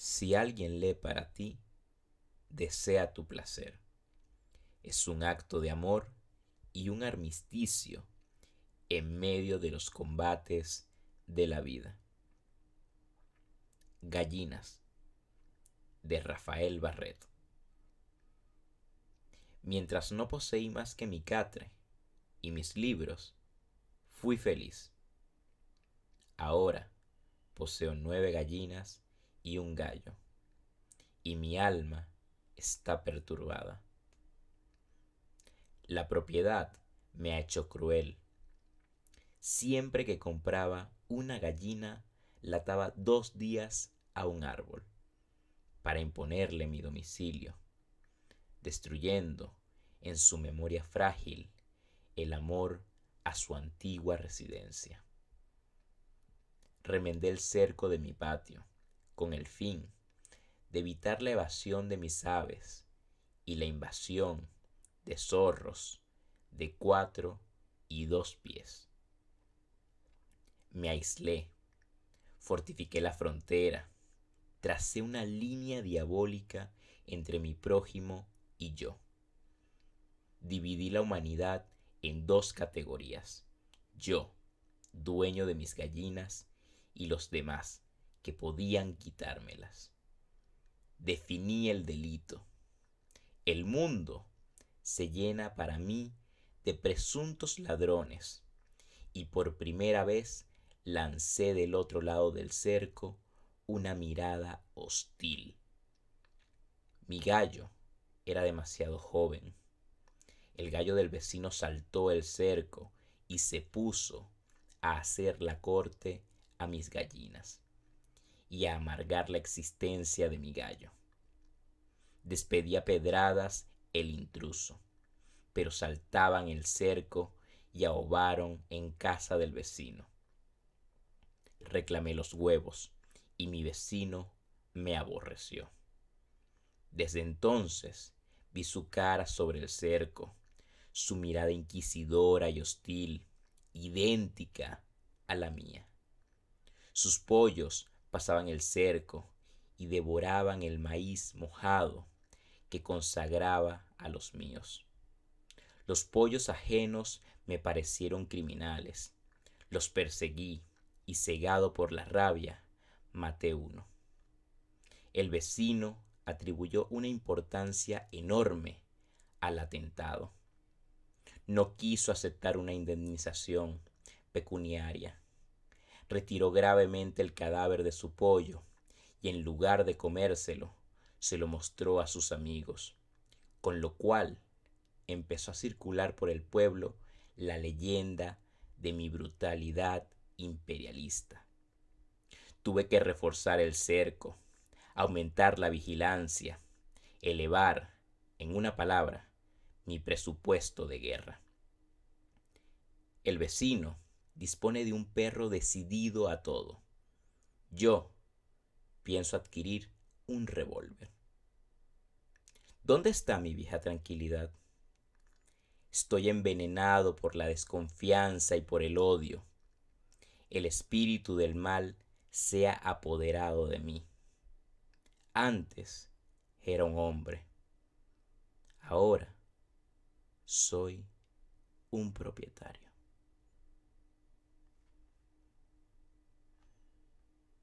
Si alguien lee para ti, desea tu placer. Es un acto de amor y un armisticio en medio de los combates de la vida. Gallinas de Rafael Barreto. Mientras no poseí más que mi catre y mis libros, fui feliz. Ahora poseo nueve gallinas y un gallo, y mi alma está perturbada. La propiedad me ha hecho cruel. Siempre que compraba una gallina, la ataba dos días a un árbol para imponerle mi domicilio, destruyendo en su memoria frágil el amor a su antigua residencia. Remendé el cerco de mi patio con el fin de evitar la evasión de mis aves y la invasión de zorros de cuatro y dos pies. Me aislé, fortifiqué la frontera, tracé una línea diabólica entre mi prójimo y yo. Dividí la humanidad en dos categorías. Yo, dueño de mis gallinas, y los demás, podían quitármelas. Definí el delito. El mundo se llena para mí de presuntos ladrones, y por primera vez lancé del otro lado del cerco una mirada hostil. Mi gallo era demasiado joven. El gallo del vecino saltó el cerco y se puso a hacer la corte a mis gallinas y a amargar la existencia de mi gallo. Despedía pedradas el intruso, pero saltaban el cerco y ahogaron en casa del vecino. Reclamé los huevos y mi vecino me aborreció. Desde entonces vi su cara sobre el cerco, su mirada inquisidora y hostil, idéntica a la mía. Sus pollos pasaban el cerco y devoraban el maíz mojado que consagraba a los míos. Los pollos ajenos me parecieron criminales. Los perseguí y cegado por la rabia, maté uno. El vecino atribuyó una importancia enorme al atentado. No quiso aceptar una indemnización pecuniaria. Retiró gravemente el cadáver de su pollo y en lugar de comérselo, se lo mostró a sus amigos, con lo cual empezó a circular por el pueblo la leyenda de mi brutalidad imperialista. Tuve que reforzar el cerco, aumentar la vigilancia, elevar, en una palabra, mi presupuesto de guerra. El vecino dispone de un perro decidido a todo. Yo pienso adquirir un revólver. ¿Dónde está mi vieja tranquilidad? Estoy envenenado por la desconfianza y por el odio. El espíritu del mal se ha apoderado de mí. Antes era un hombre. Ahora soy un propietario.